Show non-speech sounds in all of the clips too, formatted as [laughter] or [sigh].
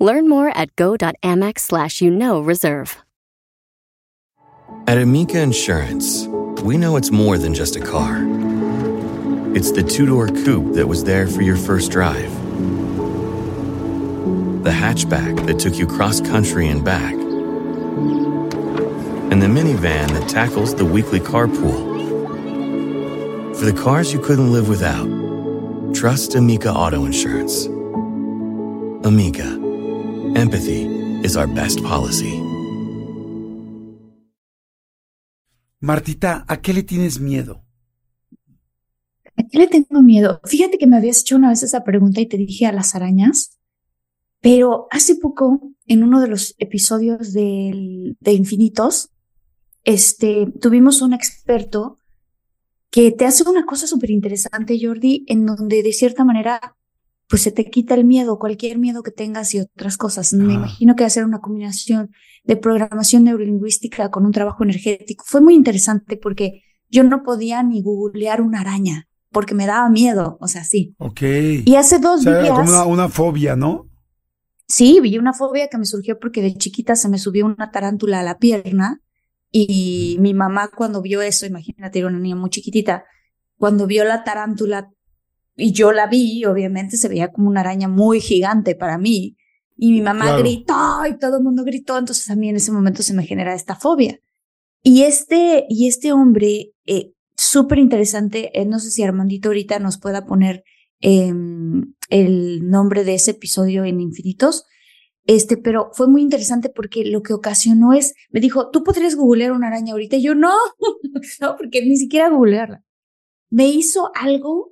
Learn more at go.amex slash you know reserve. At Amica Insurance, we know it's more than just a car. It's the two door coupe that was there for your first drive, the hatchback that took you cross country and back, and the minivan that tackles the weekly carpool. For the cars you couldn't live without, trust Amica Auto Insurance. Amica, empathy is our best policy. Martita, ¿a qué le tienes miedo? ¿A qué le tengo miedo? Fíjate que me habías hecho una vez esa pregunta y te dije a las arañas, pero hace poco, en uno de los episodios de, de Infinitos, este, tuvimos un experto que te hace una cosa súper interesante, Jordi, en donde de cierta manera, pues se te quita el miedo, cualquier miedo que tengas y otras cosas. Me Ah. imagino que va a ser una combinación de programación neurolingüística con un trabajo energético. Fue muy interesante porque yo no podía ni googlear una araña porque me daba miedo, o sea, sí. Ok. Y hace dos o sea, días, como una, una fobia, ¿no? sí, vi una fobia que me surgió porque de chiquita se me subió una tarántula a la pierna y mi mamá cuando vio eso, imagínate, era una niña muy chiquitita, cuando vio la tarántula y yo la vi, obviamente se veía como una araña muy gigante para mí y mi mamá Claro. gritó y todo el mundo gritó, entonces a mí en ese momento se me genera esta fobia. Y este, y este hombre, eh, súper interesante, eh, no sé si Armandito ahorita nos pueda poner em, el nombre de ese episodio en Infinitos, este, pero fue muy interesante porque lo que ocasionó es, me dijo, ¿tú podrías googlear una araña ahorita? Y yo, no, [laughs] no, porque ni siquiera googlearla. Me hizo algo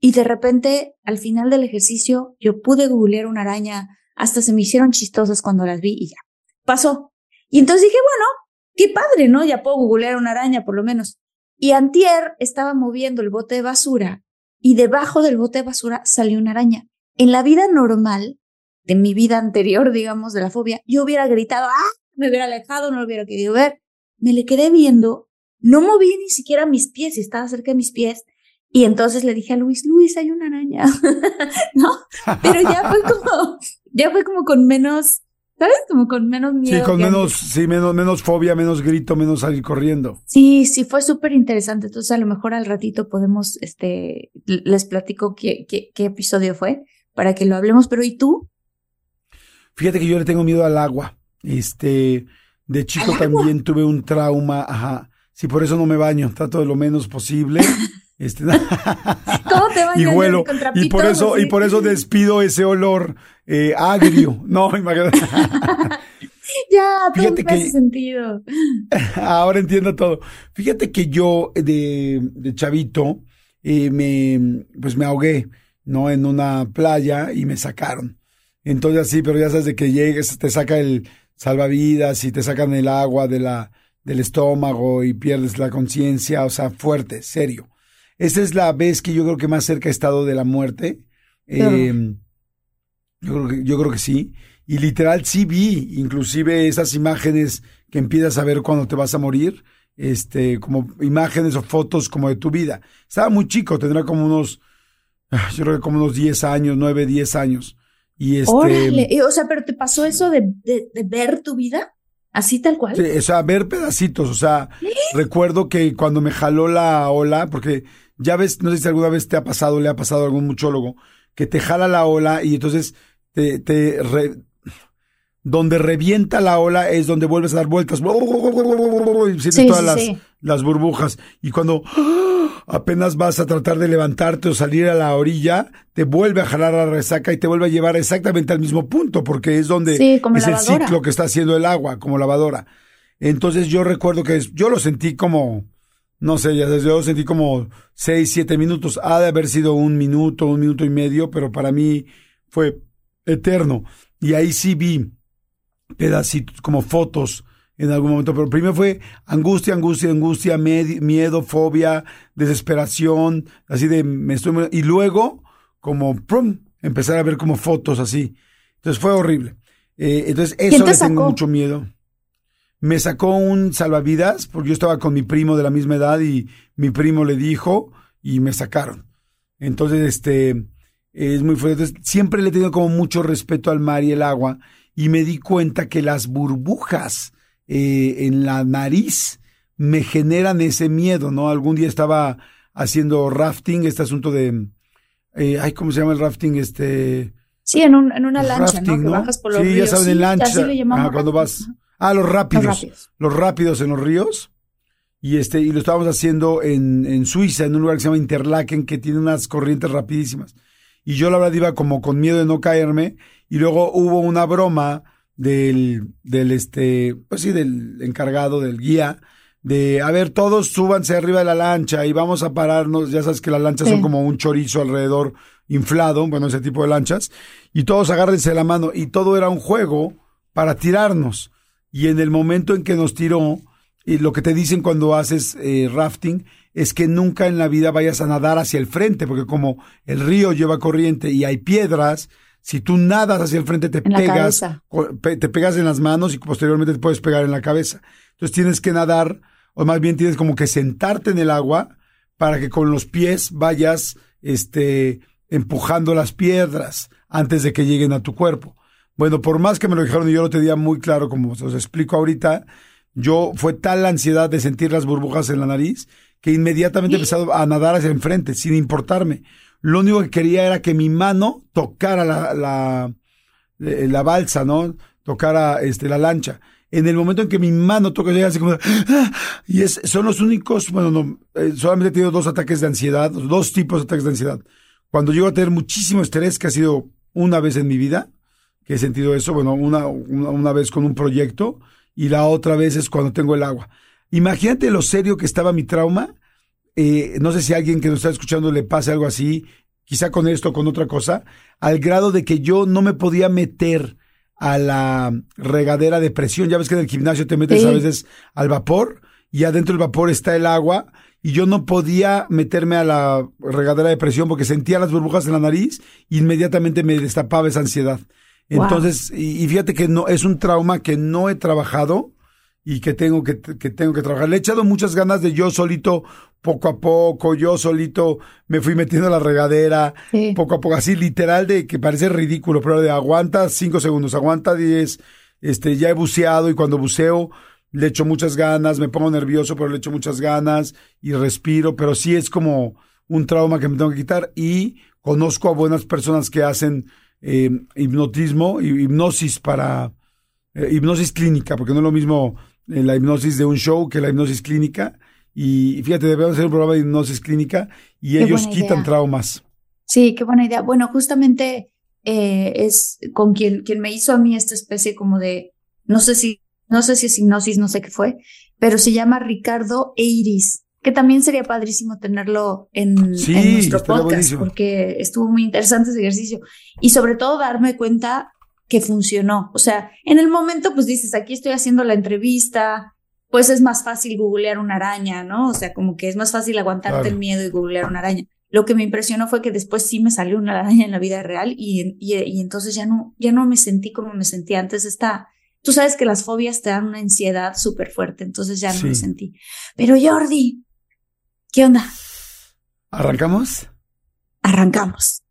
y de repente, al final del ejercicio, yo pude googlear una araña, hasta se me hicieron chistosas cuando las vi y ya, pasó. Y entonces dije, bueno, qué padre, ¿no? Ya puedo googlear una araña por lo menos. Y antier estaba moviendo el bote de basura y debajo del bote de basura salió una araña. En la vida normal, de mi vida anterior, digamos, de la fobia, yo hubiera gritado, ¡ah! Me hubiera alejado, no lo hubiera querido ver. Me le quedé viendo, no moví ni siquiera mis pies, estaba cerca de mis pies. Y entonces le dije a Luis, Luis, hay una araña, [laughs] ¿no? Pero ya fue como, ya fue como con menos, ¿sabes? Como con menos miedo. Sí, con menos, antes. sí, menos, menos fobia, menos grito, menos salir corriendo. Sí, sí, fue súper interesante. Entonces, a lo mejor al ratito podemos, este, les platico qué, qué, qué episodio fue para que lo hablemos. Pero, ¿y tú? Fíjate que yo le tengo miedo al agua. Este, de chico también tuve un trauma, ajá. Sí, por eso no me baño, trato de lo menos posible. [laughs] Este, [laughs] ¿Cómo te y huelo, con y por eso, y por eso despido ese olor eh, agrio. [laughs] No, imagínate. [laughs] Ya, todo Fíjate me hace que- sentido. Ahora entiendo todo. Fíjate que yo de, de chavito eh, me pues me ahogué, ¿no? En una playa y me sacaron. Entonces así, pero ya sabes de que llegues, te saca el salvavidas y te sacan el agua de la, del estómago y pierdes la conciencia, o sea, fuerte, serio. Esa es la vez que yo creo que más cerca he estado de la muerte. Eh, yo creo que, yo creo que sí. Y literal sí vi, inclusive esas imágenes que empiezas a ver cuando te vas a morir, este, como imágenes o fotos como de tu vida. Estaba muy chico, tendrá como unos, ah, yo creo que como unos 10 años, 9, 10 años. Y este, Órale. O sea, pero ¿te pasó eso de, de, de ver tu vida? ¿Así tal cual? Sí, o sea, ver pedacitos, o sea, recuerdo que cuando me jaló la ola, porque ya ves, no sé si alguna vez te ha pasado, le ha pasado a algún muchólogo, que te jala la ola y entonces te, te re- donde revienta la ola es donde vuelves a dar vueltas, y sientes Sí, todas sí, las, las burbujas. Y cuando [gasps] apenas vas a tratar de levantarte o salir a la orilla, te vuelve a jalar la resaca y te vuelve a llevar exactamente al mismo punto, porque es donde Sí, es el ciclo que está haciendo el agua, como lavadora. Entonces yo recuerdo que es- yo lo sentí como, no sé, ya yo sentí como seis, siete minutos. Ha de haber sido un minuto, un minuto y medio, pero para mí fue eterno. Y ahí sí vi pedacitos, como fotos en algún momento, pero primero fue angustia, angustia, angustia, miedo, fobia, desesperación, así de me estoy y luego como prum, empezar a ver como fotos así. Entonces fue horrible. Eh, entonces eso le tengo mucho miedo. Me sacó un salvavidas porque yo estaba con mi primo de la misma edad y mi primo le dijo y me sacaron. Entonces, este, es muy fuerte. siempre le he tenido como mucho respeto al mar y el agua y me di cuenta que las burbujas eh, en la nariz me generan ese miedo, ¿no? Algún día estaba haciendo rafting, este asunto de, eh, ay, ¿cómo se llama el rafting? Este... Sí, en, un, en una lancha, ¿no? Que bajas por los sí, ríos. ya saben, en lancha. Ah, cuando vas... Ah, los rápidos, los rápidos. Los rápidos en los ríos. Y este, y lo estábamos haciendo en, en Suiza, en un lugar que se llama Interlaken, que tiene unas corrientes rapidísimas. Y yo la verdad iba como con miedo de no caerme. Y luego hubo una broma del, del este, pues sí, del encargado, del guía, de, a ver, todos súbanse arriba de la lancha y vamos a pararnos, ya sabes que las lanchas son como un chorizo alrededor inflado, bueno, ese tipo de lanchas, y todos agárrense la mano, y todo era un juego para tirarnos. Y en el momento en que nos tiró, y lo que te dicen cuando haces eh, rafting, es que nunca en la vida vayas a nadar hacia el frente, porque como el río lleva corriente y hay piedras, si tú nadas hacia el frente, te pegas, te pegas en las manos y posteriormente te puedes pegar en la cabeza. Entonces tienes que nadar, o más bien tienes como que sentarte en el agua para que con los pies vayas, este, empujando las piedras antes de que lleguen a tu cuerpo. Bueno, por más que me lo dijeron y yo lo tenía muy claro, como os explico ahorita, yo fue tal la ansiedad de sentir las burbujas en la nariz que inmediatamente he empezado a nadar hacia enfrente, sin importarme. Lo único que quería era que mi mano tocara la, la, eh, la balsa, ¿no? Tocara este, la lancha. En el momento en que mi mano toca, llega así como, ¡ah! y es, son los únicos, bueno, no, eh, solamente he tenido dos ataques de ansiedad, dos tipos de ataques de ansiedad. Cuando llego a tener muchísimo estrés, que ha sido una vez en mi vida, que he sentido eso, bueno, una, una, una vez con un proyecto, y la otra vez es cuando tengo el agua. Imagínate lo serio que estaba mi trauma, eh, no sé si a alguien que nos está escuchando le pase algo así, quizá con esto o con otra cosa, al grado de que yo no me podía meter a la regadera de presión. Ya ves que en el gimnasio te metes a veces al vapor y adentro del vapor está el agua y yo no podía meterme a la regadera de presión porque sentía las burbujas en la nariz e inmediatamente me destapaba esa ansiedad. Entonces, y, y, fíjate que no es un trauma que no he trabajado y que tengo que, que tengo que trabajar. Le he echado muchas ganas de yo solito, poco a poco, yo solito me fui metiendo a la regadera, poco a poco, así literal de que parece ridículo, pero de aguanta cinco segundos, aguanta diez, este, ya he buceado y cuando buceo le echo muchas ganas, me pongo nervioso, pero le echo muchas ganas y respiro, pero sí es como un trauma que me tengo que quitar y conozco a buenas personas que hacen eh, hipnotismo, hipnosis para, eh, hipnosis clínica, porque no es lo mismo la hipnosis de un show que la hipnosis clínica. Y fíjate, debemos hacer un programa de hipnosis clínica y ellos quitan traumas. Sí, qué buena idea. Bueno, justamente eh, es con quien, quien me hizo a mí esta especie como de, no sé si, no sé si es hipnosis, no sé qué fue, pero se llama Ricardo Eiris, que también sería padrísimo tenerlo en, en nuestro podcast, porque estuvo muy interesante ese ejercicio. Y sobre todo darme cuenta que funcionó. O sea, en el momento, pues dices, aquí estoy haciendo la entrevista, pues es más fácil googlear una araña, ¿no? O sea, como que es más fácil aguantarte el miedo y googlear una araña. Lo que me impresionó fue que después sí me salió una araña en la vida real y, y, entonces ya no, ya no me sentí como me sentía antes. Está, tú sabes que las fobias te dan una ansiedad súper fuerte, entonces ya no me sentí. Pero Jordi, ¿qué onda? ¿Arrancamos? Arrancamos.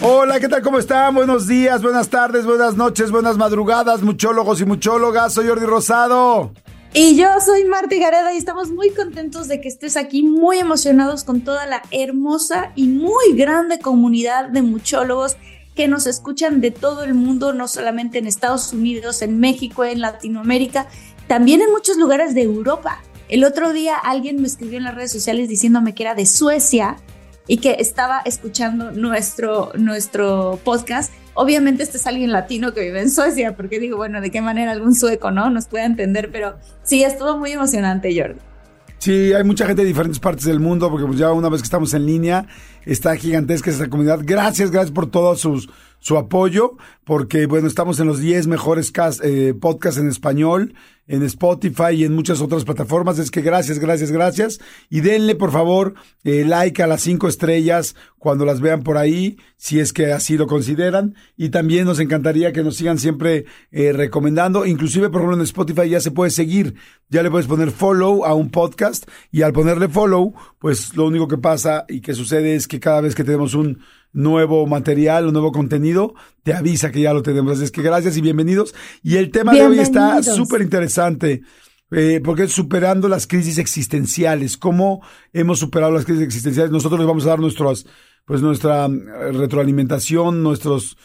Hola, ¿qué tal? ¿Cómo están? Buenos días, buenas tardes, buenas noches, buenas madrugadas, muchólogos y muchólogas. Soy Jordi Rosado. Y yo soy Marti Gareda y estamos muy contentos de que estés aquí, muy emocionados con toda la hermosa y muy grande comunidad de muchólogos que nos escuchan de todo el mundo, no solamente en Estados Unidos, en México, en Latinoamérica, también en muchos lugares de Europa. El otro día alguien me escribió en las redes sociales diciéndome que era de Suecia y que estaba escuchando nuestro, nuestro podcast. Obviamente este es alguien latino que vive en Suecia, porque digo, bueno, de qué manera algún sueco, ¿no? Nos puede entender, pero sí, estuvo muy emocionante, Jordi. Sí, hay mucha gente de diferentes partes del mundo, porque pues ya una vez que estamos en línea, está gigantesca esa comunidad. Gracias, gracias por todos sus su apoyo, porque bueno, estamos en los 10 mejores eh, podcasts en español, en Spotify y en muchas otras plataformas. Es que gracias, gracias, gracias. Y denle, por favor, eh, like a las cinco estrellas cuando las vean por ahí, si es que así lo consideran. Y también nos encantaría que nos sigan siempre eh, recomendando. Inclusive, por ejemplo, en Spotify ya se puede seguir. Ya le puedes poner follow a un podcast y al ponerle follow, pues lo único que pasa y que sucede es que cada vez que tenemos un nuevo material, un nuevo contenido, te avisa que ya lo tenemos. Así es que gracias y bienvenidos. Y el tema de hoy está súper interesante. Eh, porque es superando las crisis existenciales. ¿Cómo hemos superado las crisis existenciales? Nosotros les vamos a dar nuestros, pues nuestra eh, retroalimentación, nuestros,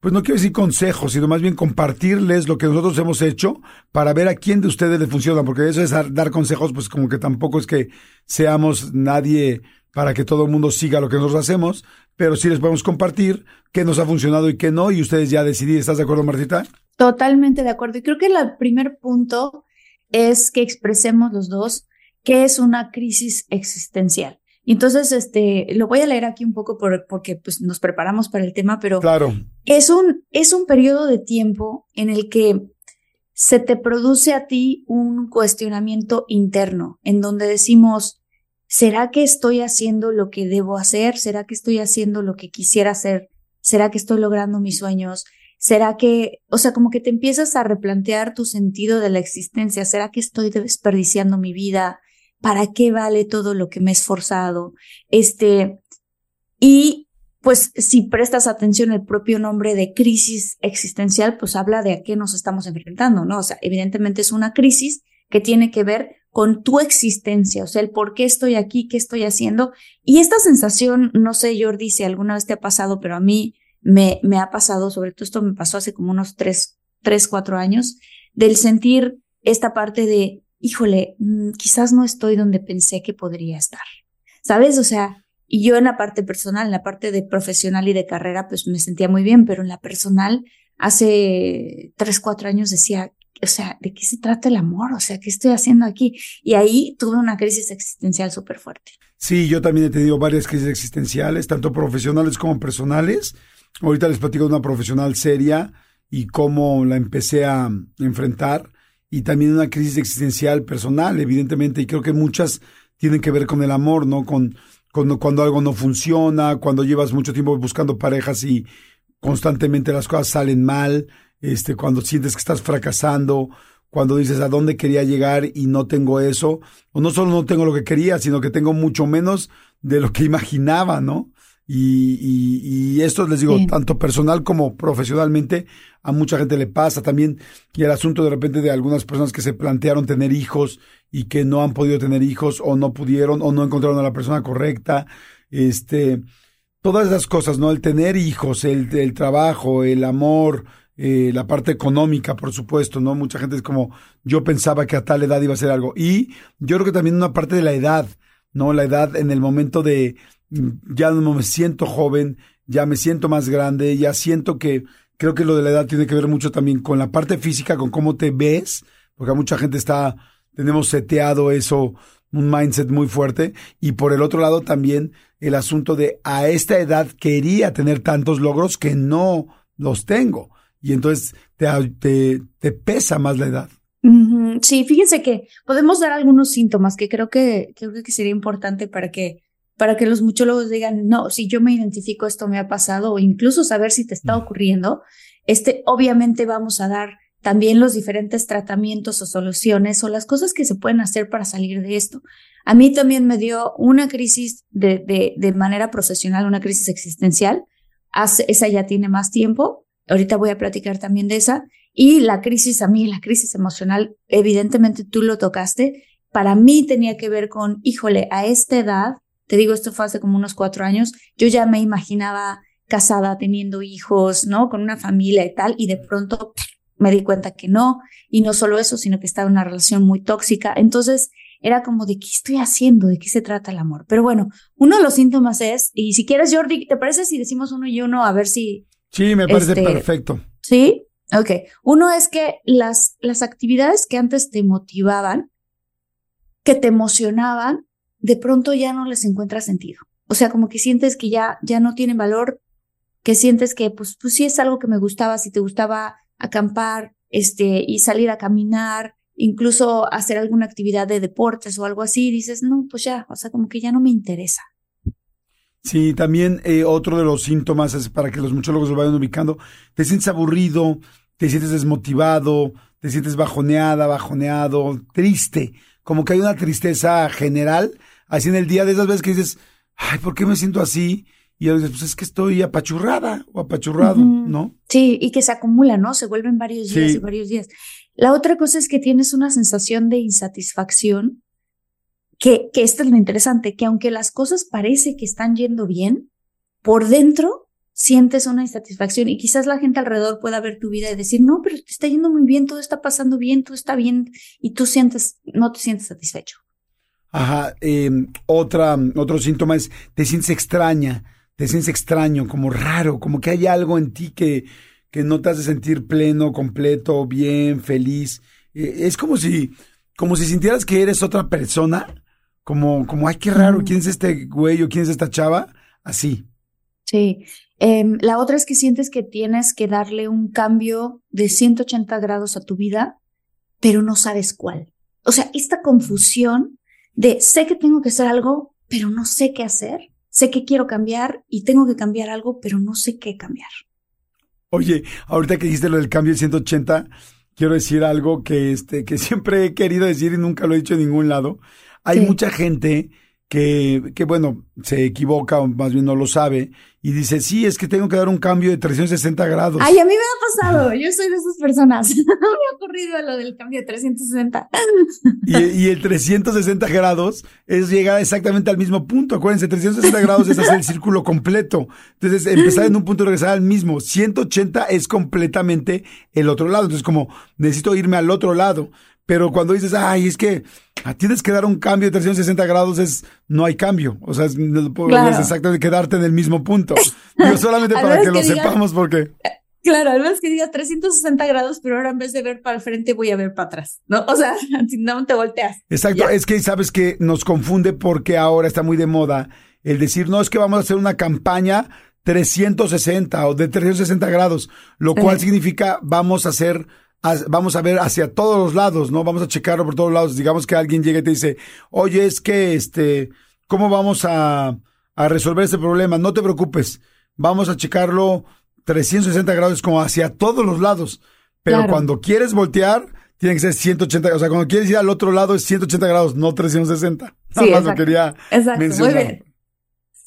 pues no quiero decir consejos, sino más bien compartirles lo que nosotros hemos hecho para ver a quién de ustedes le funciona, porque eso es dar consejos, pues como que tampoco es que seamos nadie para que todo el mundo siga lo que nosotros hacemos, pero sí les podemos compartir qué nos ha funcionado y qué no, y ustedes ya decidí, ¿estás de acuerdo, Martita? Totalmente de acuerdo. Y creo que el primer punto es que expresemos los dos qué es una crisis existencial. Y entonces, este, lo voy a leer aquí un poco por, porque pues, nos preparamos para el tema, pero claro. es, un, es un periodo de tiempo en el que se te produce a ti un cuestionamiento interno, en donde decimos, ¿será que estoy haciendo lo que debo hacer? ¿Será que estoy haciendo lo que quisiera hacer? ¿Será que estoy logrando mis sueños? ¿Será que, o sea, como que te empiezas a replantear tu sentido de la existencia? ¿Será que estoy desperdiciando mi vida? ¿Para qué vale todo lo que me he esforzado? Este, y pues si prestas atención el propio nombre de crisis existencial, pues habla de a qué nos estamos enfrentando, ¿no? O sea, evidentemente es una crisis que tiene que ver con tu existencia, o sea, el por qué estoy aquí, qué estoy haciendo. Y esta sensación, no sé, Jordi, si alguna vez te ha pasado, pero a mí me, ha pasado, sobre todo esto me pasó hace como unos tres, tres, cuatro años, del sentir esta parte de, híjole, mm, quizás no estoy donde pensé que podría estar. ¿Sabes? O sea, y yo en la parte personal, en la parte de profesional y de carrera, pues me sentía muy bien, pero en la personal, hace tres, cuatro años decía, o sea, ¿de qué se trata el amor? O sea, ¿qué estoy haciendo aquí? Y ahí tuve una crisis existencial súper fuerte. Sí, yo también he tenido varias crisis existenciales, tanto profesionales como personales. Ahorita les platico de una profesional seria y cómo la empecé a enfrentar. Y también una crisis existencial personal, evidentemente, y creo que muchas tienen que ver con el amor, ¿no? Con, con cuando algo no funciona, cuando llevas mucho tiempo buscando parejas y constantemente las cosas salen mal, este, cuando sientes que estás fracasando, cuando dices a dónde quería llegar y no tengo eso, o no solo no tengo lo que quería, sino que tengo mucho menos de lo que imaginaba, ¿no? Y, y, esto les digo, tanto personal como profesionalmente, a mucha gente le pasa también. Y el asunto de repente de algunas personas que se plantearon tener hijos y que no han podido tener hijos o no pudieron o no encontraron a la persona correcta. Este, todas esas cosas, ¿no? El tener hijos, el, el trabajo, el amor, eh, la parte económica, por supuesto, ¿no? Mucha gente es como, yo pensaba que a tal edad iba a ser algo. Y yo creo que también una parte de la edad, ¿no? La edad en el momento de, mm, ya no me siento joven, ya me siento más grande, ya siento que, creo que lo de la edad tiene que ver mucho también con la parte física, con cómo te ves, porque mucha gente está, tenemos seteado eso, un mindset muy fuerte. Y por el otro lado también el asunto de a esta edad quería tener tantos logros que no los tengo y entonces te, te, pesa más la edad. Sí, fíjense que podemos dar algunos síntomas que creo que, creo que sería importante para que, para que los muchólogos digan, no, si yo me identifico, esto me ha pasado, o incluso saber si te está ocurriendo. Este, obviamente vamos a dar también los diferentes tratamientos o soluciones o las cosas que se pueden hacer para salir de esto. A mí también me dio una crisis de, de, de manera profesional, una crisis existencial. Hace, esa ya tiene más tiempo, Ahorita voy a platicar también de esa. Y la crisis a mí, la crisis emocional, evidentemente tú lo tocaste. Para mí tenía que ver con, híjole, a esta edad, te digo, esto fue hace como unos cuatro años, yo ya me imaginaba casada, teniendo hijos, ¿no? Con una familia y tal, y de pronto me di cuenta que no, y no solo eso, sino que estaba en una relación muy tóxica. Entonces, era como de qué estoy haciendo, de qué se trata el amor. Pero bueno, uno de los síntomas es, y si quieres, Jordi, ¿te parece si decimos uno y uno a ver si Sí, me parece este, perfecto. Sí, ok. Uno es que las, las actividades que antes te motivaban, que te emocionaban, de pronto ya no les encuentra sentido. O sea, como que sientes que ya, ya no tienen valor, que sientes que, pues, pues sí es algo que me gustaba, si te gustaba acampar, este, y salir a caminar, incluso hacer alguna actividad de deportes o algo así, dices, no, pues ya, o sea, como que ya no me interesa. Sí, también eh, otro de los síntomas es para que los muchólogos lo vayan ubicando, te sientes aburrido, te sientes desmotivado, te sientes bajoneada, bajoneado, triste, como que hay una tristeza general, así en el día de esas veces que dices, ay, ¿por qué me siento así? Y dices, pues es que estoy apachurrada o apachurrado, ¿no? Sí, y que se acumula, ¿no? Se vuelven varios días y varios días. La otra cosa es que tienes una sensación de insatisfacción que, que esto es lo interesante, que aunque las cosas parece que están yendo bien, por dentro sientes una insatisfacción y quizás la gente alrededor pueda ver tu vida y decir, no, pero te está yendo muy bien, todo está pasando bien, todo está bien y tú sientes, no te sientes satisfecho. Ajá, em, otra, otro síntoma es, te sientes extraña, te sientes extraño, como raro, como que hay algo en ti que, que no te hace sentir pleno, completo, bien, feliz. E, es como si, como si sintieras que eres otra persona como, como, ay, qué raro, ¿quién es este güey o quién es esta chava? Así. Sí. Em, la otra es que sientes que tienes que darle un cambio de 180 grados a tu vida, pero no sabes cuál. O sea, esta confusión de sé que tengo que hacer algo, pero no sé qué hacer. Sé que quiero cambiar y tengo que cambiar algo, pero no sé qué cambiar. Oye, ahorita que dijiste lo del cambio de 180, quiero decir algo que, este, que siempre he querido decir y nunca lo he dicho en ningún lado. Hay mucha gente que, que, bueno, se equivoca o más bien no lo sabe y dice, sí, es que tengo que dar un cambio de 360 grados. Ay, a mí me ha pasado, yo soy de esas personas. [laughs] me ha ocurrido lo del cambio de 360. y, y, el 360 grados es llegar exactamente al mismo punto. Acuérdense, 360 grados es hacer el círculo completo. Entonces, empezar en un punto y regresar al mismo. 180 es completamente el otro lado. Entonces, como necesito irme al otro lado. Pero cuando dices, ay, es que tienes que dar un cambio de 360 grados, es no hay cambio. O sea, es, es exactamente quedarte en el mismo punto. Yo [laughs] solamente para que, lo sepamos, porque. Claro, al menos que digas 360 grados, pero ahora en vez de ver para el frente voy a ver para atrás, ¿no? O sea, [laughs] no te volteas. Exacto, es que sabes que nos confunde porque ahora está muy de moda el decir, no, es que vamos a hacer una campaña 360 o de 360 grados, lo cual significa vamos a hacer vamos a ver hacia todos los lados, ¿no? Vamos a checarlo por todos lados. Digamos que alguien llega y te dice, oye, es que, este, ¿cómo vamos a, a resolver este problema? No te preocupes, vamos a checarlo 360 grados como hacia todos los lados. Pero cuando quieres voltear, tiene que ser 180, o sea, cuando quieres ir al otro lado es 180 grados, no 360. [laughs] Nada más lo quería mencionar.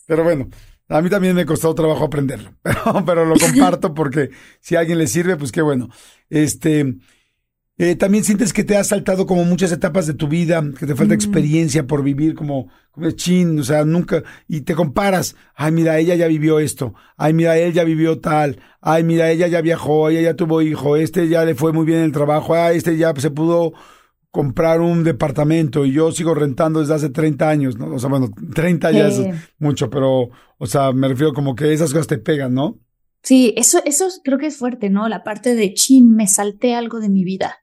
Pero bueno, a mí también me costó trabajo aprenderlo, [laughs] pero, lo comparto porque si a alguien le sirve, pues qué bueno. Este, eh, también sientes que te has saltado como muchas etapas de tu vida, que te falta experiencia por vivir como, como chin, o sea, nunca, y te comparas, ay, mira, ella ya vivió esto, ay, mira, él ya vivió tal, ay, mira, ella ya viajó, ella ya tuvo hijo, este ya le fue muy bien el trabajo, ay, este ya se pudo comprar un departamento y yo sigo rentando desde hace 30 años, ¿no? O sea, bueno, 30 ya es mucho, pero, o sea, me refiero como que esas cosas te pegan, ¿no? Sí, eso, eso creo que es fuerte, ¿no? La parte de chin, me salté algo de mi vida.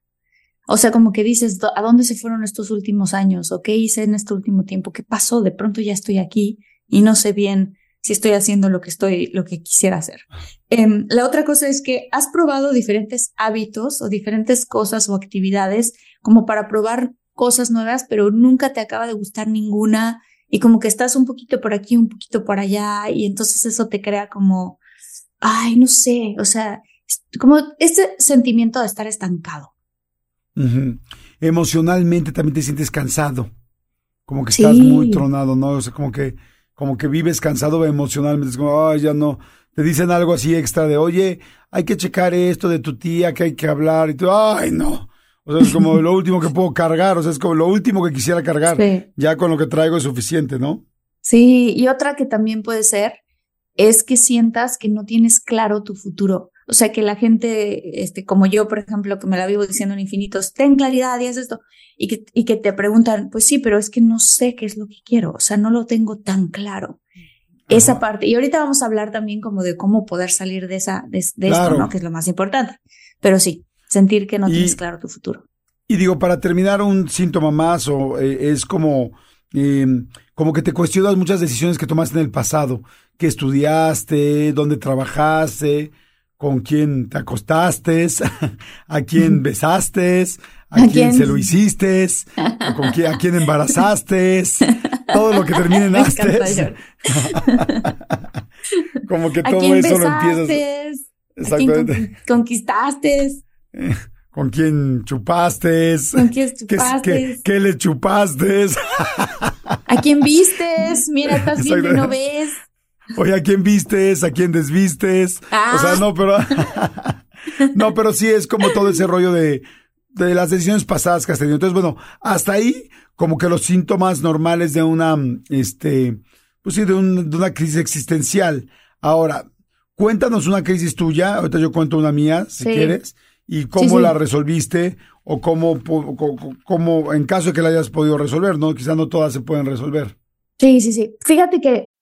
O sea, como que dices, ¿a dónde se fueron estos últimos años? ¿O qué hice en este último tiempo? ¿Qué pasó? De pronto ya estoy aquí y no sé bien si estoy haciendo lo que estoy, lo que quisiera hacer. Em, la otra cosa es que has probado diferentes hábitos o diferentes cosas o actividades como para probar cosas nuevas, pero nunca te acaba de gustar ninguna y como que estás un poquito por aquí, un poquito por allá y entonces eso te crea como, ay, no sé, o sea, como este sentimiento de estar estancado. Emocionalmente también te sientes cansado, como que estás muy tronado, ¿no? O sea, como que como que vives cansado emocionalmente, es como, ay, ya no, te dicen algo así extra de, oye, hay que checar esto de tu tía, que hay que hablar, y tú, ay, no. O sea, es como lo último que puedo cargar, o sea, es como lo último que quisiera cargar. Ya con lo que traigo es suficiente, ¿no? Sí, y otra que también puede ser es que sientas que no tienes claro tu futuro. O sea, que la gente, este, como yo, por ejemplo, que me la vivo diciendo en infinitos, ten claridad y haz esto, y que, y que te preguntan, pues sí, pero es que no sé qué es lo que quiero, o sea, no lo tengo tan claro. Esa parte. Y ahorita vamos a hablar también como de cómo poder salir de esa, de, esto, ¿no? Que es lo más importante. Pero sí, sentir que no tienes claro tu futuro. Y digo, para terminar, un síntoma más o eh, es como, eh, como que te cuestionas muchas decisiones que tomaste en el pasado, que estudiaste, dónde trabajaste, con quién te acostaste, [laughs] a quién besaste, a, quién? se lo hiciste, a, con quién, a quién embarazaste, todo lo que termine en astes. [laughs] como que todo eso lo empiezas. Exactamente. conquistaste. [laughs] ¿Con quién chupaste? ¿Con quién chupaste? ¿Qué, le chupaste? ¿A quién vistes? Mira, estás viendo y no ves. Oye, ¿a quién vistes? ¿A quién desvistes? O sea, ah. no, pero... [laughs] no, pero sí es como todo ese rollo de, de las decisiones pasadas que has tenido. Entonces, bueno, hasta ahí, como que los síntomas normales de una, este, pues sí, de, de una crisis existencial. Ahora, cuéntanos una crisis tuya, ahorita yo cuento una mía, si quieres, y cómo la resolviste o cómo, cómo, en caso de que la hayas podido resolver, ¿no? Quizás no todas se pueden resolver. Sí, sí, sí. Fíjate que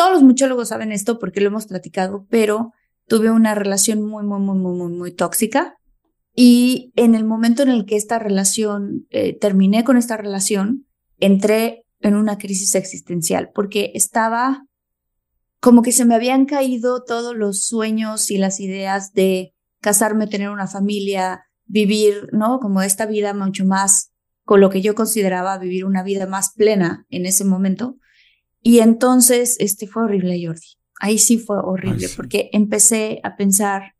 Todos los muchólogos saben esto porque lo hemos platicado, pero tuve una relación muy, muy, muy, muy, muy, muy tóxica. Y en el momento en el que esta relación, eh, terminé con esta relación, entré en una crisis existencial porque estaba como que se me habían caído todos los sueños y las ideas de casarme, tener una familia, vivir, ¿no? Como esta vida mucho más con lo que yo consideraba vivir una vida más plena en ese momento. Y entonces, este fue horrible, Jordi. Ahí sí fue horrible, porque empecé a pensar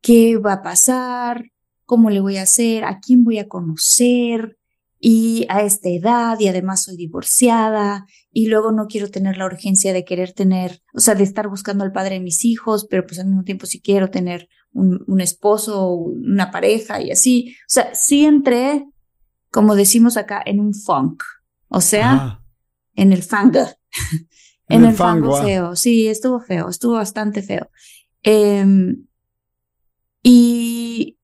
qué va a pasar, cómo le voy a hacer, a quién voy a conocer, y a esta edad, y además soy divorciada, y luego no quiero tener la urgencia de querer tener, o sea, de estar buscando al padre de mis hijos, pero pues al mismo tiempo sí quiero tener un, un esposo, una pareja y así. O sea, sí entré, como decimos acá, en un funk, o sea, en el fang. [laughs] en, el, fango, ah. feo. Sí, estuvo feo, estuvo bastante feo. Em, y,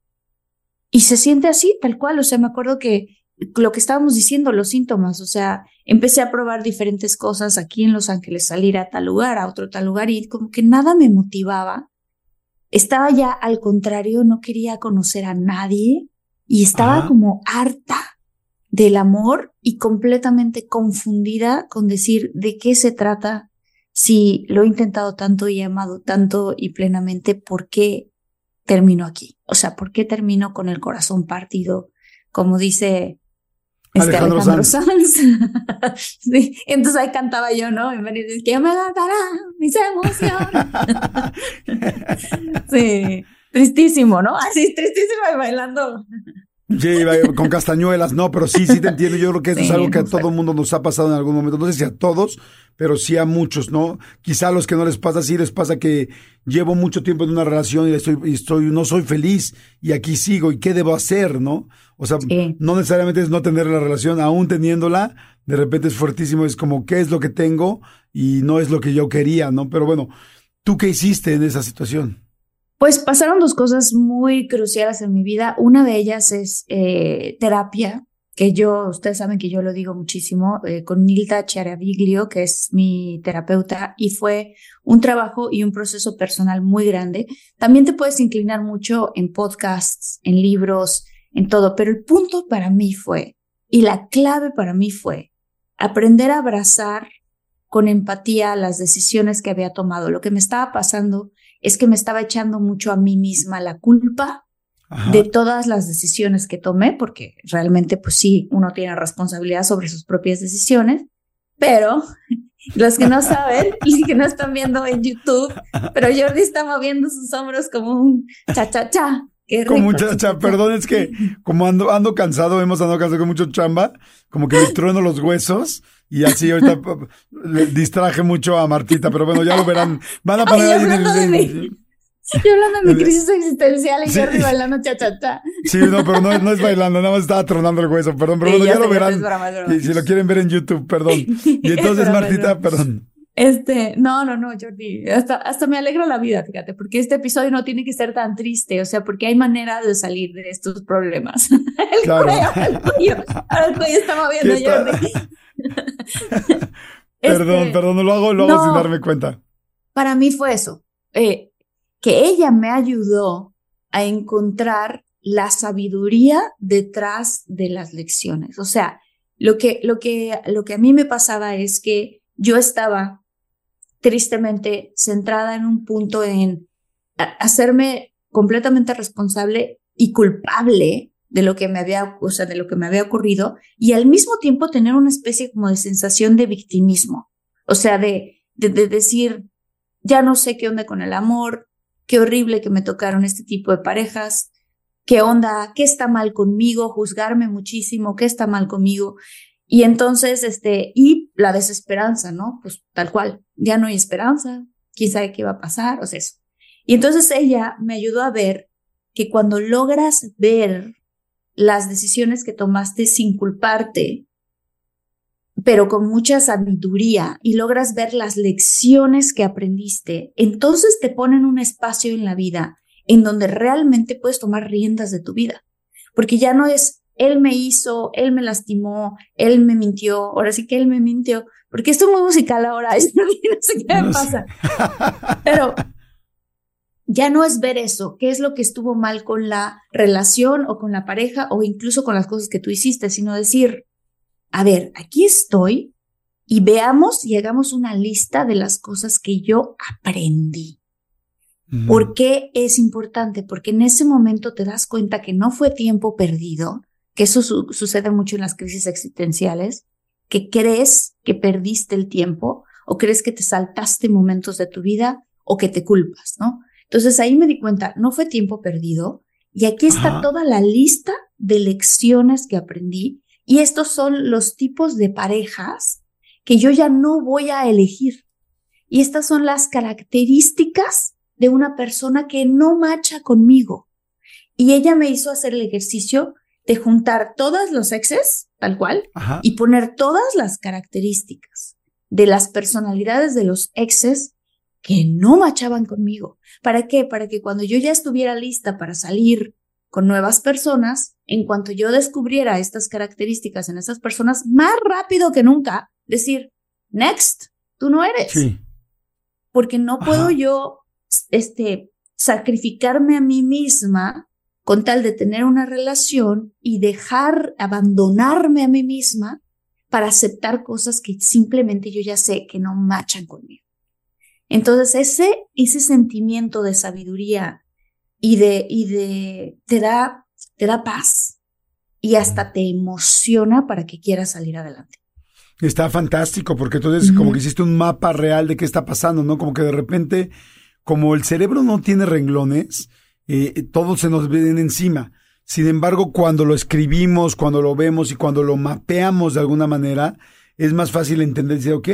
y se siente así, tal cual. O sea, me acuerdo que lo que estábamos diciendo, los síntomas, o sea, empecé a probar diferentes cosas aquí en Los Ángeles, salir a tal lugar, a otro tal lugar, y como que nada me motivaba. Estaba ya al contrario, no quería conocer a nadie y estaba como harta del amor y completamente confundida con decir de qué se trata si lo he intentado tanto y he amado tanto y plenamente, ¿por qué termino aquí? O sea, ¿por qué termino con el corazón partido? Como dice este Alejandro, Sanz. [laughs] sí, entonces ahí cantaba yo, ¿no? Y me dice, que me dará mis emociones. [laughs] sí, tristísimo, ¿no? Así, tristísimo y bailando. Sí, con castañuelas, no, pero sí, sí te entiendo. Yo creo que eso es algo que a todo el mundo nos ha pasado en algún momento. No sé si a todos, pero sí a muchos, ¿no? Quizá a los que no les pasa, sí les pasa que llevo mucho tiempo en una relación y estoy, y estoy no soy feliz y aquí sigo y qué debo hacer, ¿no? O sea, no necesariamente es no tener la relación, aún teniéndola, de repente es fuertísimo, es como qué es lo que tengo y no es lo que yo quería, ¿no? Pero bueno, ¿tú qué hiciste en esa situación? Pues pasaron dos cosas muy cruciales en mi vida. Una de ellas es eh, terapia, que yo, ustedes saben que yo lo digo muchísimo, eh, con Nilda Chiaraviglio, que es mi terapeuta, y fue un trabajo y un proceso personal muy grande. También te puedes inclinar mucho en podcasts, en libros, en todo, pero el punto para mí fue, y la clave para mí fue, aprender a abrazar con empatía las decisiones que había tomado, lo que me estaba pasando es que me estaba echando mucho a mí misma la culpa de todas las decisiones que tomé, porque realmente, pues sí, uno tiene responsabilidad sobre sus propias decisiones, pero [laughs] los que no saben, y que no están viendo en YouTube, pero Jordi está moviendo sus hombros como un cha-cha-cha. Como un cha-cha, perdón, es que como ando, ando cansado, hemos andado cansado con mucho chamba, como que me [laughs] trueno los huesos y así ahorita [laughs] le distraje mucho a Martita, pero bueno, ya lo verán. Van a poner ahí en el... Yo hablando de mi [laughs] crisis existencial y Jordi bailando cha-cha-cha. Sí, no, pero no, no, es bailando, nada más estaba tronando el hueso, perdón, pero bueno, ya, lo verán. Y si lo quieren ver en YouTube, perdón. Y entonces, Martita, perdón. Este, no, no, no, Jordi, hasta, hasta me alegra la vida, fíjate, porque este episodio no tiene que ser tan triste, o sea, porque hay manera de salir de estos problemas. [laughs] el claro. cuello, el cuello, ahora el cuello está moviendo, Jordi. [laughs] perdón, este, perdón, no lo hago, lo hago sin darme cuenta. Para mí fue eso. Eh, que ella me ayudó a encontrar la sabiduría detrás de las lecciones. O sea, lo que, lo que, lo que a mí me pasaba es que yo estaba tristemente centrada en un punto en hacerme completamente responsable y culpable de lo que me había, o sea, de lo que me había ocurrido y al mismo tiempo tener una especie como de sensación de victimismo. O sea, de, de, de decir, ya no sé qué onda con el amor, qué horrible que me tocaron este tipo de parejas, qué onda, qué está mal conmigo, juzgarme muchísimo, qué está mal conmigo. Y entonces, este, y la desesperanza, ¿no? Pues tal cual, ya no hay esperanza, sabe qué va a pasar, o sea, eso. Y entonces ella me ayudó a ver que cuando logras ver las decisiones que tomaste sin culparte, pero con mucha sabiduría y logras ver las lecciones que aprendiste, entonces te ponen un espacio en la vida en donde realmente puedes tomar riendas de tu vida. Porque ya no es, él me hizo, él me lastimó, él me mintió, ahora sí que él me mintió, porque esto es muy musical ahora, [laughs] no sé qué me pasa. Pero ya no es ver eso, qué es lo que estuvo mal con la relación o con la pareja o incluso con las cosas que tú hiciste, sino decir, a ver, aquí estoy y veamos y hagamos una lista de las cosas que yo aprendí. ¿Por qué es importante? Porque en ese momento te das cuenta que no fue tiempo perdido, que eso sucede mucho en las crisis existenciales, que crees que perdiste el tiempo o crees que te saltaste momentos de tu vida o que te culpas, ¿no? Entonces ahí me di cuenta, no fue tiempo perdido y aquí está toda la lista de lecciones que aprendí y estos son los tipos de parejas que yo ya no voy a elegir. Y estas son las características de una persona que no macha conmigo. Y ella me hizo hacer el ejercicio de juntar todos los exes, tal cual, y poner todas las características de las personalidades de los exes que no machaban conmigo. ¿Para qué? Para que cuando yo ya estuviera lista para salir con nuevas personas, en cuanto yo descubriera estas características en esas personas, más rápido que nunca, decir, next, tú no eres. Sí. Porque no puedo yo, este, sacrificarme a mí misma con tal de tener una relación y dejar, abandonarme a mí misma para aceptar cosas que simplemente yo ya sé que no machan conmigo. Entonces ese, ese sentimiento de sabiduría y de, y de, te da, te da paz y hasta te emociona para que quieras salir adelante. Está fantástico, porque entonces como que hiciste un mapa real de qué está pasando, ¿no? Como que de repente, como el cerebro no tiene renglones, eh, todo se nos viene encima. Sin embargo, cuando lo escribimos, cuando lo vemos y cuando lo mapeamos de alguna manera, es más fácil entender, decir, ok,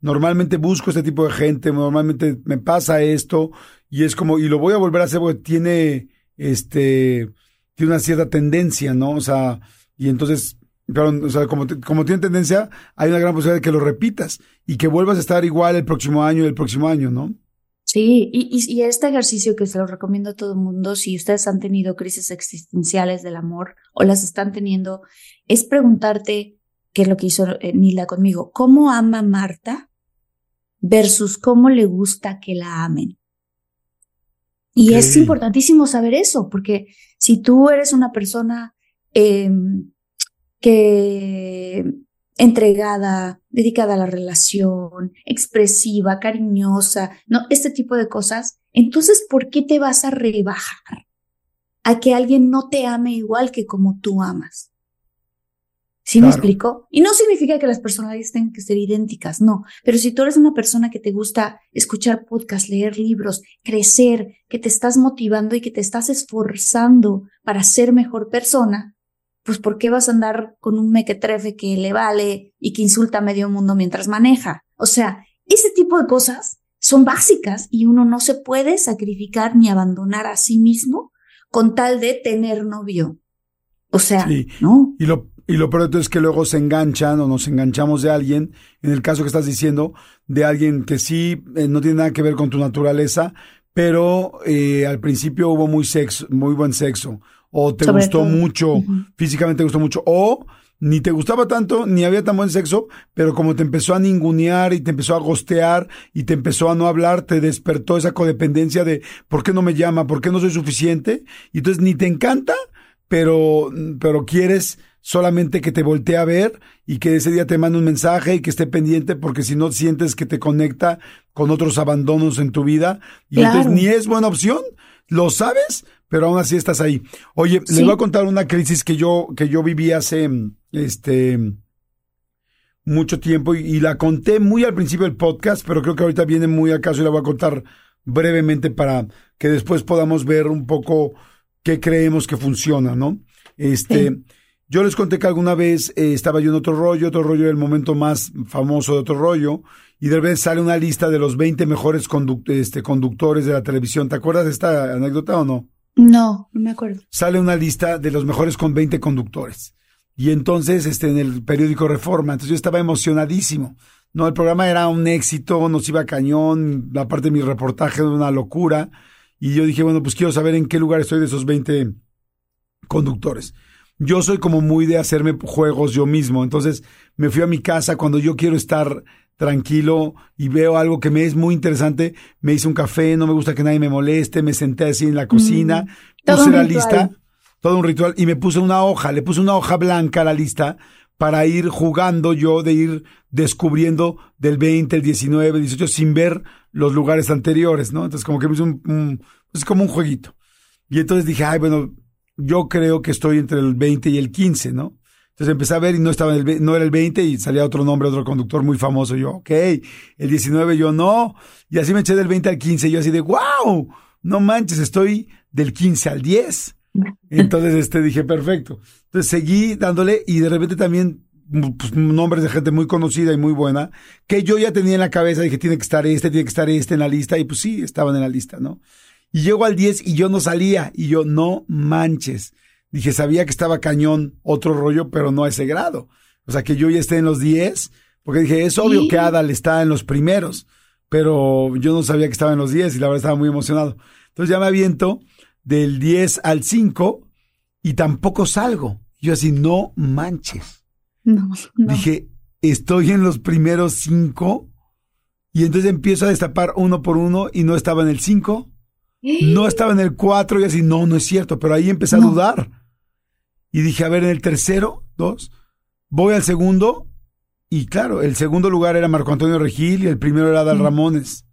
normalmente busco este tipo de gente, normalmente me pasa esto, y es como, y lo voy a volver a hacer porque tiene, este, tiene una cierta tendencia, ¿no? O sea, y entonces, pero, o sea, como, como tiene tendencia, hay una gran posibilidad de que lo repitas y que vuelvas a estar igual el próximo año y el próximo año, ¿no? Sí, y, y, este ejercicio que se lo recomiendo a todo el mundo, si ustedes han tenido crisis existenciales del amor o las están teniendo, es preguntarte, qué es lo que hizo eh, Nila conmigo, ¿cómo ama Marta versus cómo le gusta que la amen? Y es importantísimo saber eso, porque si tú eres una persona em, que entregada, dedicada a la relación, expresiva, cariñosa, no, este tipo de cosas, entonces, ¿por qué te vas a rebajar a que alguien no te ame igual que como tú amas. ¿Sí me explico? Y no significa que las personalidades tengan que ser idénticas, no. Pero si tú eres una persona que te gusta escuchar podcasts, leer libros, crecer, que te estás motivando y que te estás esforzando para ser mejor persona, pues ¿por qué vas a andar con un mequetrefe que le vale y que insulta a medio mundo mientras maneja? O sea, ese tipo de cosas son básicas y uno no se puede sacrificar ni abandonar a sí mismo con tal de tener novio. O sea, ¿no? Y lo, y lo peor es que luego se enganchan o nos enganchamos de alguien, en el caso que estás diciendo, de alguien que sí eh, no tiene nada que ver con tu naturaleza, pero eh, al principio hubo muy sexo, muy buen sexo, o te gustó mucho, físicamente te gustó mucho, o ni te gustaba tanto, ni había tan buen sexo, pero como te empezó a ningunear y te empezó a gostear y te empezó a no hablar, te despertó esa codependencia de ¿por qué no me llama? ¿Por qué no soy suficiente? Y entonces ni te encanta, pero, pero quieres solamente que te voltee a ver y que ese día te mande un mensaje y que esté pendiente porque si no sientes que te conecta con otros abandonos en tu vida y entonces ni es buena opción, lo sabes, pero aún así estás ahí. Oye, les voy a contar una crisis que yo que yo viví hace este mucho tiempo y, la conté muy al principio del podcast, pero creo que ahorita viene muy al caso y la voy a contar brevemente para que después podamos ver un poco qué creemos que funciona, ¿no? Este, yo les conté que alguna vez eh, estaba yo en otro rollo, otro rollo era el momento más famoso de otro rollo, y de repente sale una lista de los 20 mejores este, conductores de la televisión. ¿Te acuerdas de esta anécdota o no? No, no me acuerdo. Sale una lista de los mejores con 20 conductores. Y entonces, este, en el periódico Reforma, entonces yo estaba emocionadísimo. No, el programa era un éxito, nos iba cañón, la parte de mi reportaje era una locura. Y yo dije, bueno, pues quiero saber en qué lugar estoy de esos 20 conductores yo soy como muy de hacerme juegos yo mismo. Entonces me fui a mi casa cuando yo quiero estar tranquilo y veo algo que me es muy interesante. Me hice un café, no me gusta que nadie me moleste, me senté así en la cocina, mm, puse la lista, todo un ritual y me puse una hoja, le puse una hoja blanca a la lista para ir jugando yo, de ir descubriendo del 20, el 19, el 18 sin ver los lugares anteriores, ¿no? Entonces como que me hice un, un es como un jueguito. Y entonces dije, ay, bueno, yo creo que estoy entre el 20 y el 15, ¿no? Entonces empecé a ver y no estaba en el, no era el 20 y salía otro nombre, otro conductor muy famoso. Yo, ok, el 19 yo no. Y así me eché del 20 al 15. Yo así de, wow, no manches, estoy del 15 al 10. Entonces este dije, perfecto. Entonces seguí dándole y de repente también pues, nombres de gente muy conocida y muy buena que yo ya tenía en la cabeza. Dije, tiene que estar este, tiene que estar este en la lista. Y pues sí, estaban en la lista, ¿no? Y llego al 10 y yo no salía. Y yo, no manches. Dije, sabía que estaba cañón otro rollo, pero no a ese grado. O sea, que yo ya esté en los 10, porque dije, es obvio que Adal está en los primeros, pero yo no sabía que estaba en los 10 y la verdad estaba muy emocionado. Entonces ya me aviento del 10 al 5 y tampoco salgo. Yo así, no manches. No, no. Dije, estoy en los primeros 5 y entonces empiezo a destapar uno por uno y no estaba en el 5 [gasps] no estaba en el 4 y así, no, no es cierto, pero ahí empecé a dudar. Y dije, a ver, en el tercero, dos, voy al segundo y claro, el segundo lugar era Marco Antonio Regil y el primero era Adal Ramones.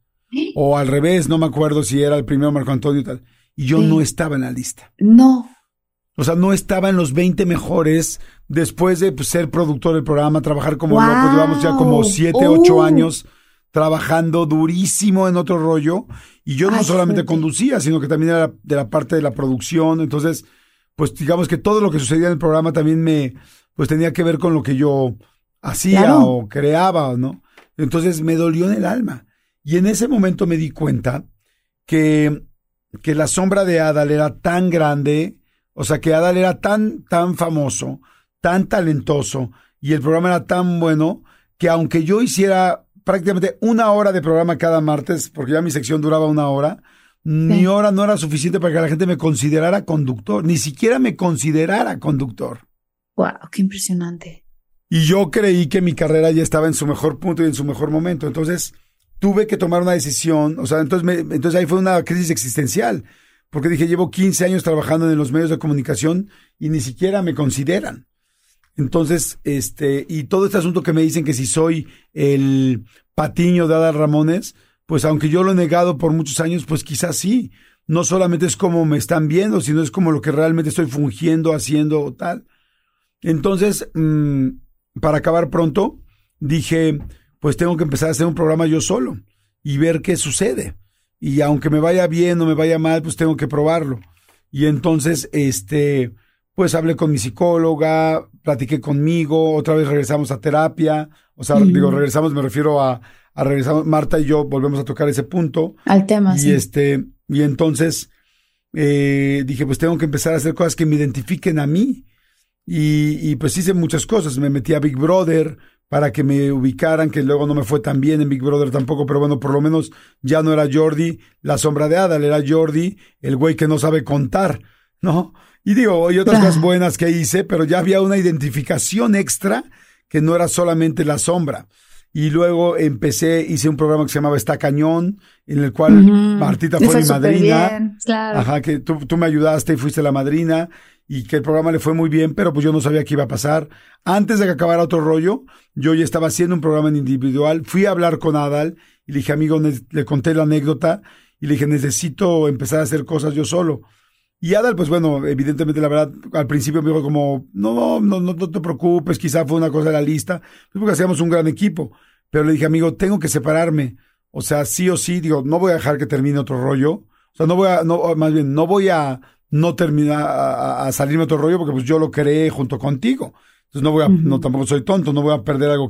O al revés, no me acuerdo si era el primero Marco Antonio y tal. Y yo no estaba en la lista. No. O sea, no estaba en los 20 mejores después de pues, ser productor del programa, trabajar como loco. Llevamos ya como 7, 8 años trabajando durísimo en otro rollo. Y yo no solamente conducía, sino que también era de la parte de la producción. Entonces, pues digamos que todo lo que sucedía en el programa también me, pues tenía que ver con lo que yo hacía o creaba, ¿no? Entonces me dolió en el alma. Y en ese momento me di cuenta que, que la sombra de Adal era tan grande, o sea, que Adal era tan, tan famoso, tan talentoso, y el programa era tan bueno, que aunque yo hiciera prácticamente una hora de programa cada martes, porque ya mi sección duraba una hora. Mi hora no era suficiente para que la gente me considerara conductor, ni siquiera me considerara conductor. Wow, qué impresionante. Y yo creí que mi carrera ya estaba en su mejor punto y en su mejor momento. Entonces, tuve que tomar una decisión. O sea, entonces, me, entonces ahí fue una crisis existencial. Porque dije, llevo 15 años trabajando en los medios de comunicación y ni siquiera me consideran. Entonces, este, y todo este asunto que me dicen que si soy el patiño de Adal Ramones, pues aunque yo lo he negado por muchos años, pues quizás sí, no solamente es como me están viendo, sino es como lo que realmente estoy fungiendo, haciendo o tal. Entonces, mm, para acabar pronto, dije, pues tengo que empezar a hacer un programa yo solo y ver qué sucede. Y aunque me vaya bien o me vaya mal, pues tengo que probarlo. Y entonces, este, pues hablé con mi psicóloga, platiqué conmigo, otra vez regresamos a terapia. O sea, digo, regresamos, me refiero a, a regresar, Marta y yo volvemos a tocar ese punto. Al tema, y sí. este, y entonces eh, dije, pues tengo que empezar a hacer cosas que me identifiquen a mí. Y, y pues hice muchas cosas. Me metí a Big Brother para que me ubicaran, que luego no me fue tan bien en Big Brother tampoco, pero bueno, por lo menos ya no era Jordi la sombra de Adal, era Jordi el güey que no sabe contar, ¿no? Y digo, y otras cosas buenas que hice, pero ya había una identificación extra que no era solamente la sombra. Y luego empecé, hice un programa que se llamaba Está Cañón, en el cual Martita fue, fue mi madrina. bien, claro. Ajá, que tú, tú me ayudaste y fuiste la madrina y que el programa le fue muy bien, pero pues yo no sabía qué iba a pasar. Antes de que acabara otro rollo, yo ya estaba haciendo un programa en individual, fui a hablar con Adal y le dije, amigo, le conté la anécdota y le dije, necesito empezar a hacer cosas yo solo. Y Adal, pues bueno, evidentemente la verdad, al principio me dijo como, no, no, no, no te preocupes, quizá fue una cosa de la lista, pues porque hacíamos un gran equipo. Pero le dije, amigo, tengo que separarme. O sea, sí o sí, digo, no voy a dejar que termine otro rollo. O sea, no voy a, no, más bien, no voy a no terminar, a, a- a salirme otro rollo porque pues yo lo creé junto contigo. Entonces no voy a, no tampoco soy tonto, no voy a perder algo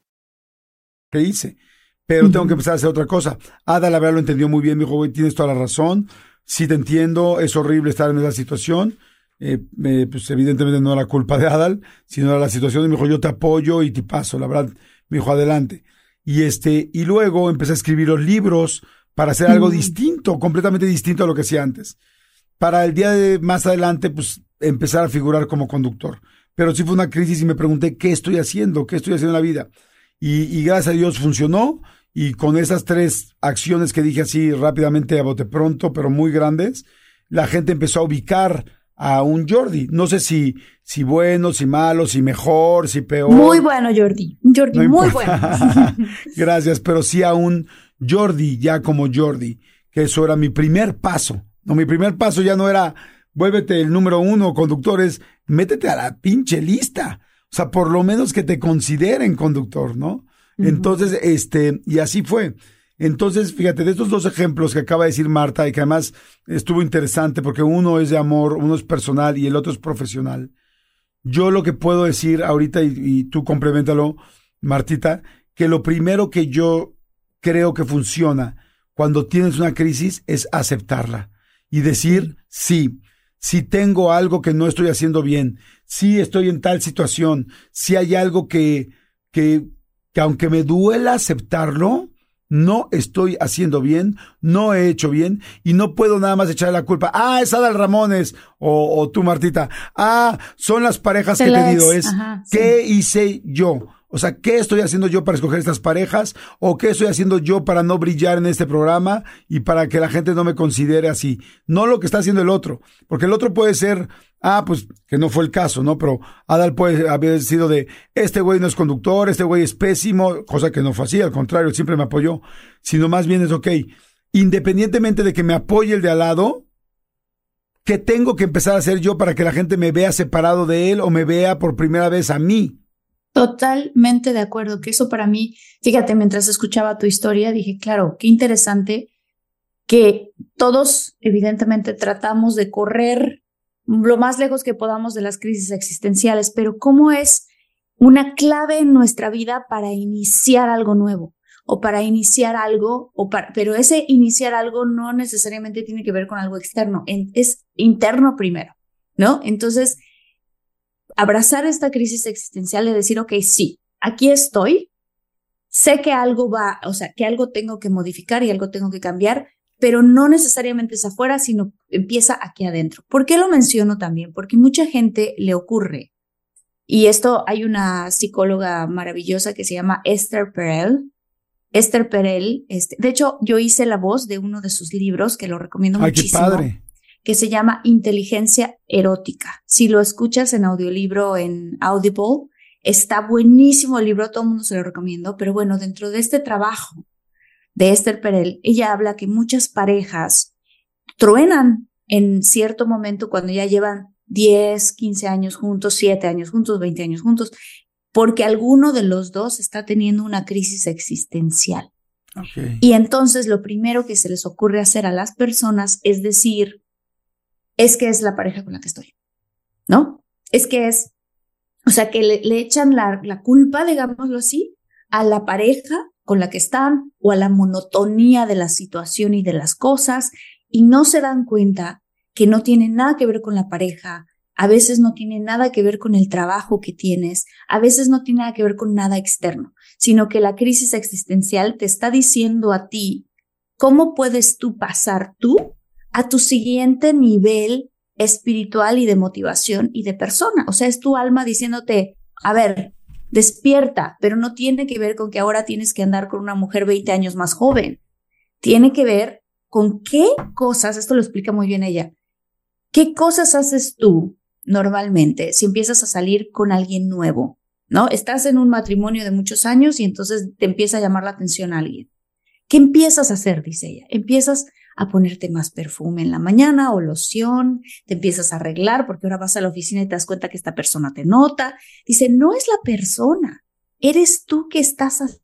que hice. Pero tengo que empezar a hacer otra cosa. Ada, la verdad, lo entendió muy bien. Me dijo, güey, tienes toda la razón. Sí te entiendo. Es horrible estar en esa situación. Eh, eh, pues evidentemente no era culpa de Adal, sino era la situación. Y me dijo, yo te apoyo y te paso. La verdad, me dijo, adelante. Y este, y luego empecé a escribir los libros para hacer algo distinto, completamente distinto a lo que hacía antes. Para el día de más adelante, pues empezar a figurar como conductor. Pero sí fue una crisis y me pregunté, ¿qué estoy haciendo? ¿Qué estoy haciendo en la vida? Y, y gracias a Dios funcionó. Y con esas tres acciones que dije así rápidamente a bote pronto, pero muy grandes, la gente empezó a ubicar a un Jordi. No sé si, si bueno, si malo, si mejor, si peor. Muy bueno, Jordi. Jordi, No muy importa. bueno. [laughs] Gracias, pero sí a un Jordi, ya como Jordi, que eso era mi primer paso. No, mi primer paso ya no era, vuélvete el número uno, conductores, métete a la pinche lista. O sea, por lo menos que te consideren conductor, ¿no? Entonces, este, y así fue. Entonces, fíjate, de estos dos ejemplos que acaba de decir Marta y que además estuvo interesante porque uno es de amor, uno es personal y el otro es profesional. Yo lo que puedo decir ahorita, y, y tú complementalo, Martita, que lo primero que yo creo que funciona cuando tienes una crisis es aceptarla y decir, sí, si tengo algo que no estoy haciendo bien, si estoy en tal situación, si hay algo que, que, que aunque me duela aceptarlo, no estoy haciendo bien, no he hecho bien y no puedo nada más echarle la culpa. Ah, es Adal Ramones o, o tú, Martita. Ah, son las parejas que he tenido. Es, ajá, ¿qué hice yo? O sea, ¿qué estoy haciendo yo para escoger estas parejas? ¿O qué estoy haciendo yo para no brillar en este programa y para que la gente no me considere así? No lo que está haciendo el otro. Porque el otro puede ser, ah, pues que no fue el caso, ¿no? Pero Adal puede haber sido de, este güey no es conductor, este güey es pésimo, cosa que no fue así, al contrario, siempre me apoyó. Sino más bien es, ok, independientemente de que me apoye el de al lado, ¿qué tengo que empezar a hacer yo para que la gente me vea separado de él o me vea por primera vez a mí? Totalmente de acuerdo, que eso para mí, fíjate, mientras escuchaba tu historia, dije, claro, qué interesante que todos evidentemente tratamos de correr lo más lejos que podamos de las crisis existenciales, pero ¿cómo es una clave en nuestra vida para iniciar algo nuevo? o para iniciar algo, o para, pero ese iniciar algo no necesariamente tiene que ver con algo externo, es interno primero, ¿no? Entonces, abrazar esta crisis existencial y decir, ok, sí, aquí estoy, sé que algo va, o sea, que algo tengo que modificar y algo tengo que cambiar, pero no necesariamente es afuera, sino empieza aquí adentro. ¿Por qué lo menciono también? Porque mucha gente le ocurre, y esto hay una psicóloga maravillosa que se llama Esther Perel, Esther Perel, este, de hecho, yo hice la voz de uno de sus libros, que lo recomiendo Ay, muchísimo. Qué padre. Que se llama Inteligencia Erótica. Si lo escuchas en audiolibro en Audible, está buenísimo el libro, todo el mundo se lo recomiendo, pero bueno, dentro de este trabajo de Esther Perel, ella habla que muchas parejas truenan en cierto momento cuando ya llevan 10, 15 años juntos, 7 años juntos, 20 años juntos, porque alguno de los dos está teniendo una crisis existencial. Okay. Y entonces lo primero que se les ocurre hacer a las personas es decir, es que es la pareja con la que estoy, ¿no? Es que es, o sea, que le, echan la, la culpa, digámoslo así, a la pareja con la que están o a la monotonía de la situación y de las cosas y no se dan cuenta que no tiene nada que ver con la pareja, a veces no tiene nada que ver con el trabajo que tienes, a veces no tiene nada que ver con nada externo, sino que la crisis existencial te está diciendo a ti cómo puedes tú pasar tú a tu siguiente nivel espiritual y de motivación y de persona. O sea, es tu alma diciéndote, a ver, despierta, pero no tiene que ver con que ahora tienes que andar con una mujer 20 años más joven. Tiene que ver con qué cosas, esto lo explica muy bien ella, qué cosas haces tú normalmente si empiezas a salir con alguien nuevo, ¿no? Estás en un matrimonio de muchos años y entonces te empieza a llamar la atención a alguien. ¿Qué empiezas a hacer? Dice ella. Empiezas a ponerte más perfume en la mañana o loción, te empiezas a arreglar porque ahora vas a la oficina y te das cuenta que esta persona te nota. Dice, no es la persona, eres tú que estás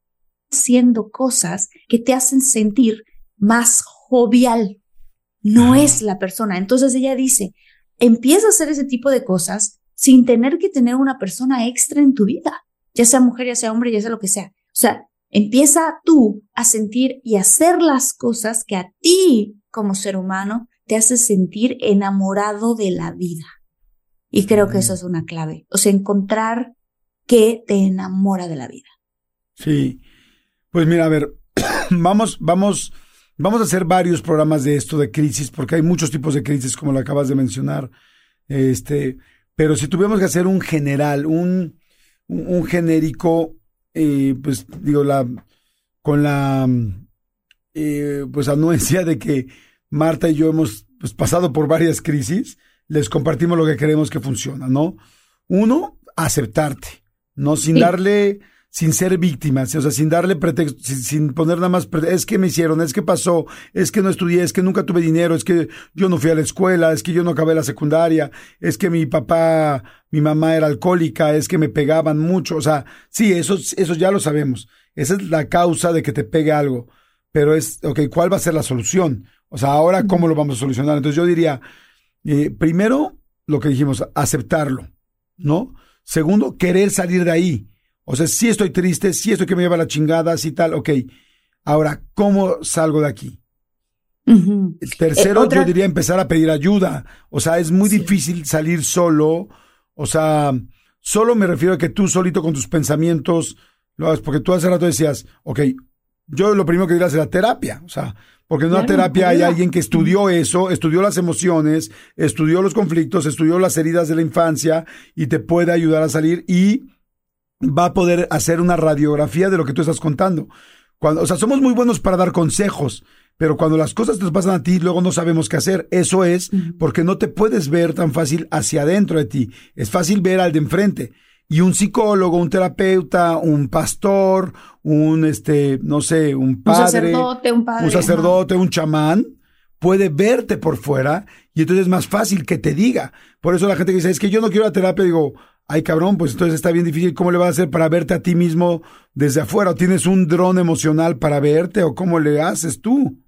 haciendo cosas que te hacen sentir más jovial. No es la persona. Entonces ella dice, empieza a hacer ese tipo de cosas sin tener que tener una persona extra en tu vida, ya sea mujer, ya sea hombre, ya sea lo que sea. O sea, empieza tú a sentir y hacer las cosas que a ti como ser humano te hace sentir enamorado de la vida. Y creo que eso es una clave. O sea, encontrar qué te enamora de la vida. Sí. Pues mira, a ver, [coughs] vamos, vamos Vamos a hacer varios programas de esto de crisis, porque hay muchos tipos de crisis, como lo acabas de mencionar. Este, pero si tuviéramos que hacer un general, un, un, genérico, eh, pues digo, la, con la eh, pues anuencia de que Marta y yo hemos pues, pasado por varias crisis, les compartimos lo que queremos que funciona, ¿no? Uno, aceptarte, ¿no? Sin sí. darle sin ser víctimas, o sea, sin darle pretexto, sin, poner nada más, es que me hicieron, es que pasó, es que no estudié, es que nunca tuve dinero, es que yo no fui a la escuela, es que yo no acabé la secundaria, es que mi papá, mi mamá era alcohólica, es que me pegaban mucho, o sea, sí, eso, eso ya lo sabemos, esa es la causa de que te pegue algo, pero es, ok, ¿cuál va a ser la solución? O sea, ahora, ¿cómo lo vamos a solucionar? Entonces yo diría, eh, primero, lo que dijimos, aceptarlo, ¿no? Segundo, querer salir de ahí. O sea, sí estoy triste, sí estoy que me lleva la chingada, sí tal, ok. Ahora, ¿cómo salgo de aquí? Uh -huh. El tercero, eh, ¿otra? yo diría empezar a pedir ayuda. O sea, es muy sí. difícil salir solo. O sea, solo me refiero a que tú solito con tus pensamientos lo hagas, porque tú hace rato decías, ok, yo lo primero que diría es la terapia. O sea, porque en una claro, terapia hay alguien que estudió eso, estudió las emociones, estudió los conflictos, estudió las heridas de la infancia y te puede ayudar a salir y va a poder hacer una radiografía de lo que tú estás contando. Cuando, o sea, somos muy buenos para dar consejos, pero cuando las cosas te pasan a ti, luego no sabemos qué hacer. Eso es porque no te puedes ver tan fácil hacia adentro de ti. Es fácil ver al de enfrente. Y un psicólogo, un terapeuta, un pastor, un, este, no sé, un padre. Un sacerdote, un padre. Un sacerdote, un chamán, puede verte por fuera y entonces es más fácil que te diga. Por eso la gente que dice, es que yo no quiero la terapia, digo, ay cabrón, pues entonces está bien difícil, ¿cómo le vas a hacer para verte a ti mismo desde afuera? ¿O tienes un dron emocional para verte o cómo le haces tú?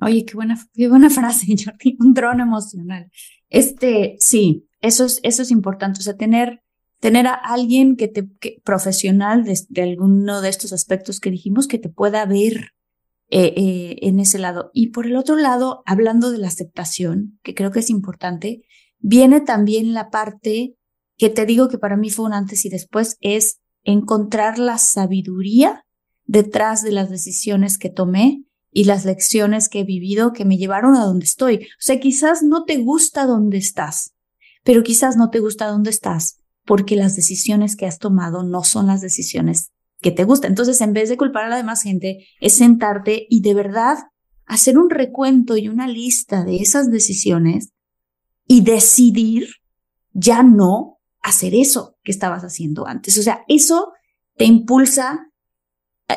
Oye, qué buena, qué buena frase, [laughs] Jordi, un trono emocional. Este, sí, eso es, eso es importante, o sea, tener, tener a alguien que te, profesional de, alguno de estos aspectos que dijimos, que te pueda ver eh, eh, en ese lado. Y por el otro lado, hablando de la aceptación, que creo que es importante, viene también la parte que te digo que para mí fue un antes y después, es encontrar la sabiduría detrás de las decisiones que tomé y las lecciones que he vivido que me llevaron a donde estoy. O sea, quizás no te gusta donde estás, pero quizás no te gusta donde estás porque las decisiones que has tomado no son las decisiones que te gustan. Entonces, en vez de culpar a la demás gente, es sentarte y de verdad hacer un recuento y una lista de esas decisiones y decidir ya no hacer eso que estabas haciendo antes. O sea, eso te impulsa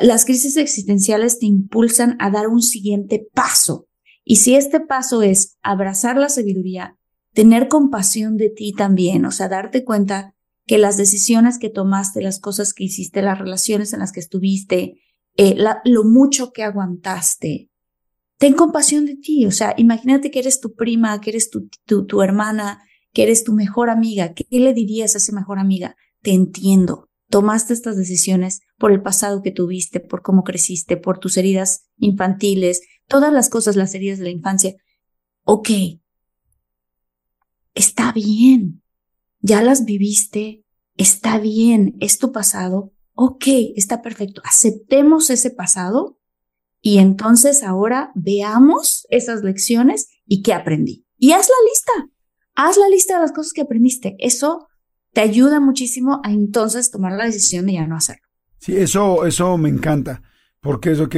las crisis existenciales te impulsan a dar un siguiente paso. Y si este paso es abrazar la sabiduría, tener compasión de ti también, o sea, darte cuenta que las decisiones que tomaste, las cosas que hiciste, las relaciones en las que estuviste, eh, lo mucho que aguantaste, ten compasión de ti. O sea, imagínate que eres tu prima, que eres tu, tu, tu hermana, que eres tu mejor amiga. ¿Qué le dirías a esa mejor amiga? Te entiendo tomaste estas decisiones por el pasado que tuviste, por cómo creciste, por tus heridas infantiles, todas las cosas, las heridas de la infancia. Ok, está bien, ya las viviste, está bien, es tu pasado, ok, está perfecto, aceptemos ese pasado y entonces ahora veamos esas lecciones y qué aprendí. Y haz la lista, haz la lista de las cosas que aprendiste. Eso te ayuda muchísimo a entonces tomar la decisión de ya no hacerlo. Sí, eso, eso me encanta, porque es ok,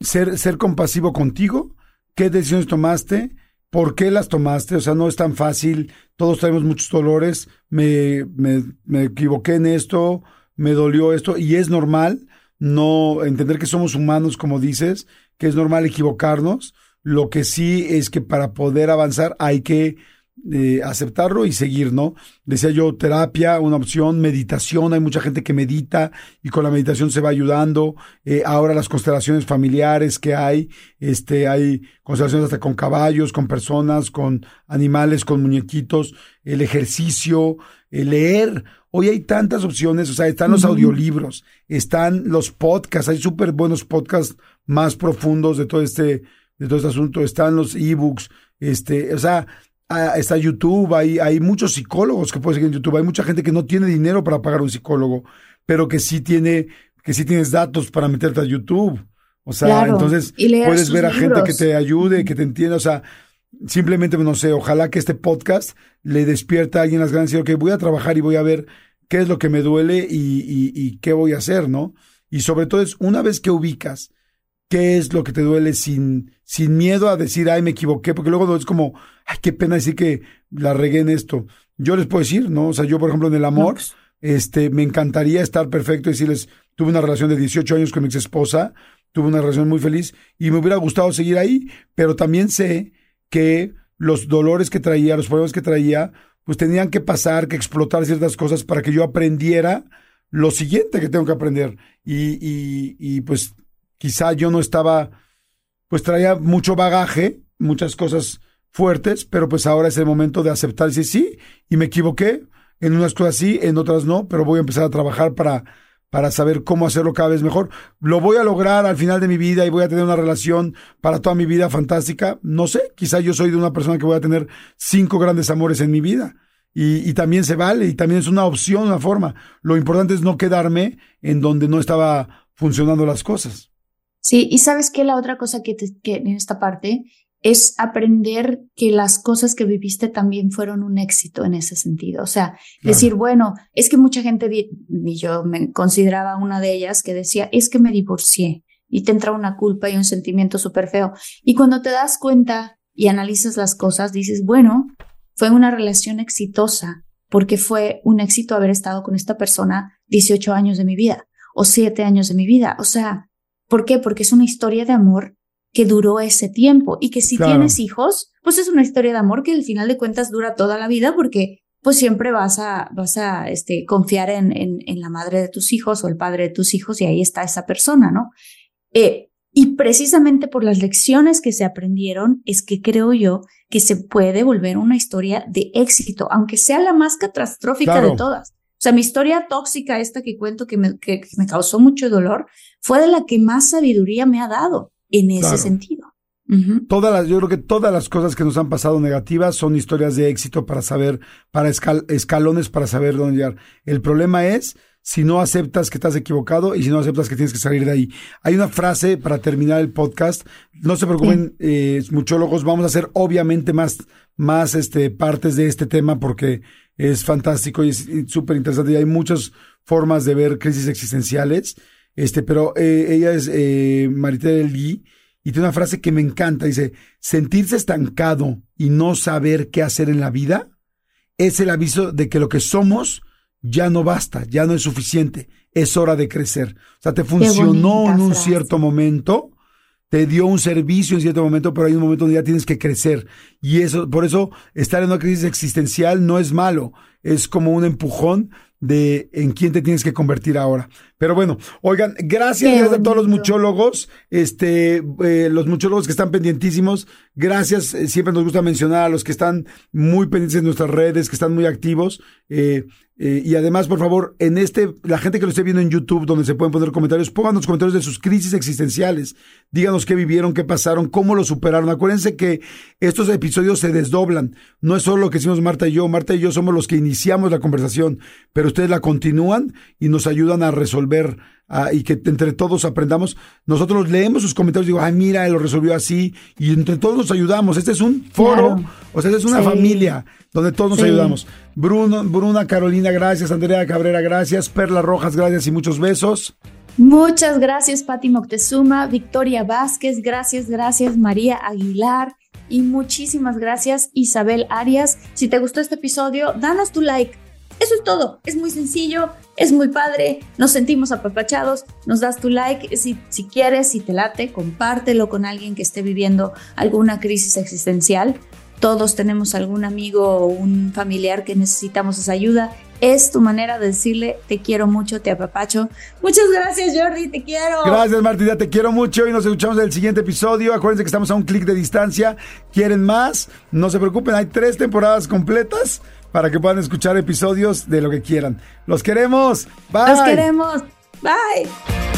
ser, ser compasivo contigo, qué decisiones tomaste, por qué las tomaste, o sea, no es tan fácil, todos tenemos muchos dolores, me, me, me equivoqué en esto, me dolió esto, y es normal no entender que somos humanos, como dices, que es normal equivocarnos, lo que sí es que para poder avanzar hay que aceptarlo y seguir, ¿no? Decía yo, terapia, una opción, meditación, hay mucha gente que medita y con la meditación se va ayudando. Eh, ahora las constelaciones familiares que hay, este, hay constelaciones hasta con caballos, con personas, con animales, con muñequitos, el ejercicio, el leer. Hoy hay tantas opciones, o sea, están los audiolibros, están los podcasts, hay súper buenos podcasts más profundos de todo este, de todo este asunto, están los ebooks, este, o sea, está YouTube, hay, hay muchos psicólogos que puedes seguir en YouTube, hay mucha gente que no tiene dinero para pagar un psicólogo, pero que sí tiene, que sí tienes datos para meterte a YouTube. O sea, entonces puedes ver a gente que te ayude, que te entienda, o sea, simplemente, no sé, ojalá que este podcast le despierta a alguien las ganas de decir, ok, voy a trabajar y voy a ver qué es lo que me duele y, y, y qué voy a hacer, ¿no? Y sobre todo es, una vez que ubicas qué es lo que te duele sin, sin miedo a decir, ay, me equivoqué, porque luego es como, ay, qué pena decir que la regué en esto. Yo les puedo decir, ¿no? O sea, yo, por ejemplo, en el amor, este, me encantaría estar perfecto y decirles, tuve una relación de 18 años con mi ex esposa, tuve una relación muy feliz y me hubiera gustado seguir ahí, pero también sé que los dolores que traía, los problemas que traía, pues tenían que pasar, que explotar ciertas cosas para que yo aprendiera lo siguiente que tengo que aprender. Y, y, y pues quizá yo no estaba, pues traía mucho bagaje, muchas cosas fuertes, pero pues ahora es el momento de aceptar y decir sí, y me equivoqué, en unas cosas sí, en otras no, pero voy a empezar a trabajar para, para saber cómo hacerlo cada vez mejor. ¿Lo voy a lograr al final de mi vida y voy a tener una relación para toda mi vida fantástica? No sé, quizá yo soy de una persona que voy a tener cinco grandes amores en mi vida. Y, y, también se vale, y también es una opción, una forma. Lo importante es no quedarme en donde no estaba funcionando las cosas. Sí, y sabes que la otra cosa que, que en esta parte es aprender que las cosas que viviste también fueron un éxito en ese sentido. O sea, decir, bueno, es que mucha gente, y yo me consideraba una de ellas, que decía, es que me divorcié y te entra una culpa y un sentimiento súper feo. Y cuando te das cuenta y analizas las cosas, dices, bueno, fue una relación exitosa porque fue un éxito haber estado con esta persona 18 años de mi vida o 7 años de mi vida. O sea, ¿Por qué? Porque es una historia de amor que duró ese tiempo y que si tienes hijos, pues es una historia de amor que al final de cuentas dura toda la vida porque pues siempre vas a, vas a este, confiar en, en, en la madre de tus hijos o el padre de tus hijos y ahí está esa persona, ¿no? Eh, Y precisamente por las lecciones que se aprendieron es que creo yo que se puede volver una historia de éxito, aunque sea la más catastrófica de todas. O sea, mi historia tóxica, esta que cuento que me, que, me causó mucho dolor, fue de la que más sabiduría me ha dado en ese sentido. Todas las, yo creo que todas las cosas que nos han pasado negativas son historias de éxito para saber, para escalones para saber dónde llegar. El problema es si no aceptas que estás equivocado y si no aceptas que tienes que salir de ahí. Hay una frase para terminar el podcast. No se preocupen, eh, muchólogos, vamos a hacer obviamente más, más este, partes de este tema porque es fantástico y es súper interesante y hay muchas formas de ver crisis existenciales. Este, pero eh, ella es eh, Maritel y tiene una frase que me encanta. Dice, sentirse estancado y no saber qué hacer en la vida es el aviso de que lo que somos ya no basta, ya no es suficiente, es hora de crecer. O sea, te funcionó en un cierto momento, te dio un servicio en cierto momento, pero hay un momento donde ya tienes que crecer. Y eso, por eso, estar en una crisis existencial no es malo, es como un empujón de en quién te tienes que convertir ahora. Pero bueno, oigan, gracias, a todos los muchólogos, este, eh, los muchólogos que están pendientísimos, gracias, eh, siempre nos gusta mencionar a los que están muy pendientes en nuestras redes, que están muy activos, eh, y además, por favor, en este, la gente que lo esté viendo en YouTube, donde se pueden poner comentarios, pongan los comentarios de sus crisis existenciales. Díganos qué vivieron, qué pasaron, cómo lo superaron. Acuérdense que estos episodios se desdoblan. No es solo lo que hicimos Marta y yo. Marta y yo somos los que iniciamos la conversación, pero ustedes la continúan y nos ayudan a resolver Ah, y que entre todos aprendamos. Nosotros leemos sus comentarios y digo, ay, mira, él lo resolvió así, y entre todos nos ayudamos. Este es un foro, o sea, este es una familia donde todos nos ayudamos. Bruno, Bruna, Carolina, gracias. Andrea Cabrera, gracias. Perla Rojas, gracias y muchos besos. Muchas gracias, Pati Moctezuma, Victoria Vázquez, gracias, gracias, María Aguilar. Y muchísimas gracias, Isabel Arias. Si te gustó este episodio, danos tu like eso es todo, es muy sencillo, es muy padre, nos sentimos apapachados, nos das tu like, si, si quieres, si te late, compártelo con alguien que esté viviendo alguna crisis existencial. Todos tenemos algún amigo o un familiar que necesitamos esa ayuda. Es tu manera de decirle te quiero mucho, te apapacho. Muchas gracias, Jordi, te quiero. Gracias, Martina, te quiero mucho y nos escuchamos en el siguiente episodio. Acuérdense que estamos a un clic de distancia. ¿Quieren más? No se preocupen, hay tres temporadas completas para que puedan escuchar episodios de lo que quieran. Los queremos. Bye. Los queremos. Bye.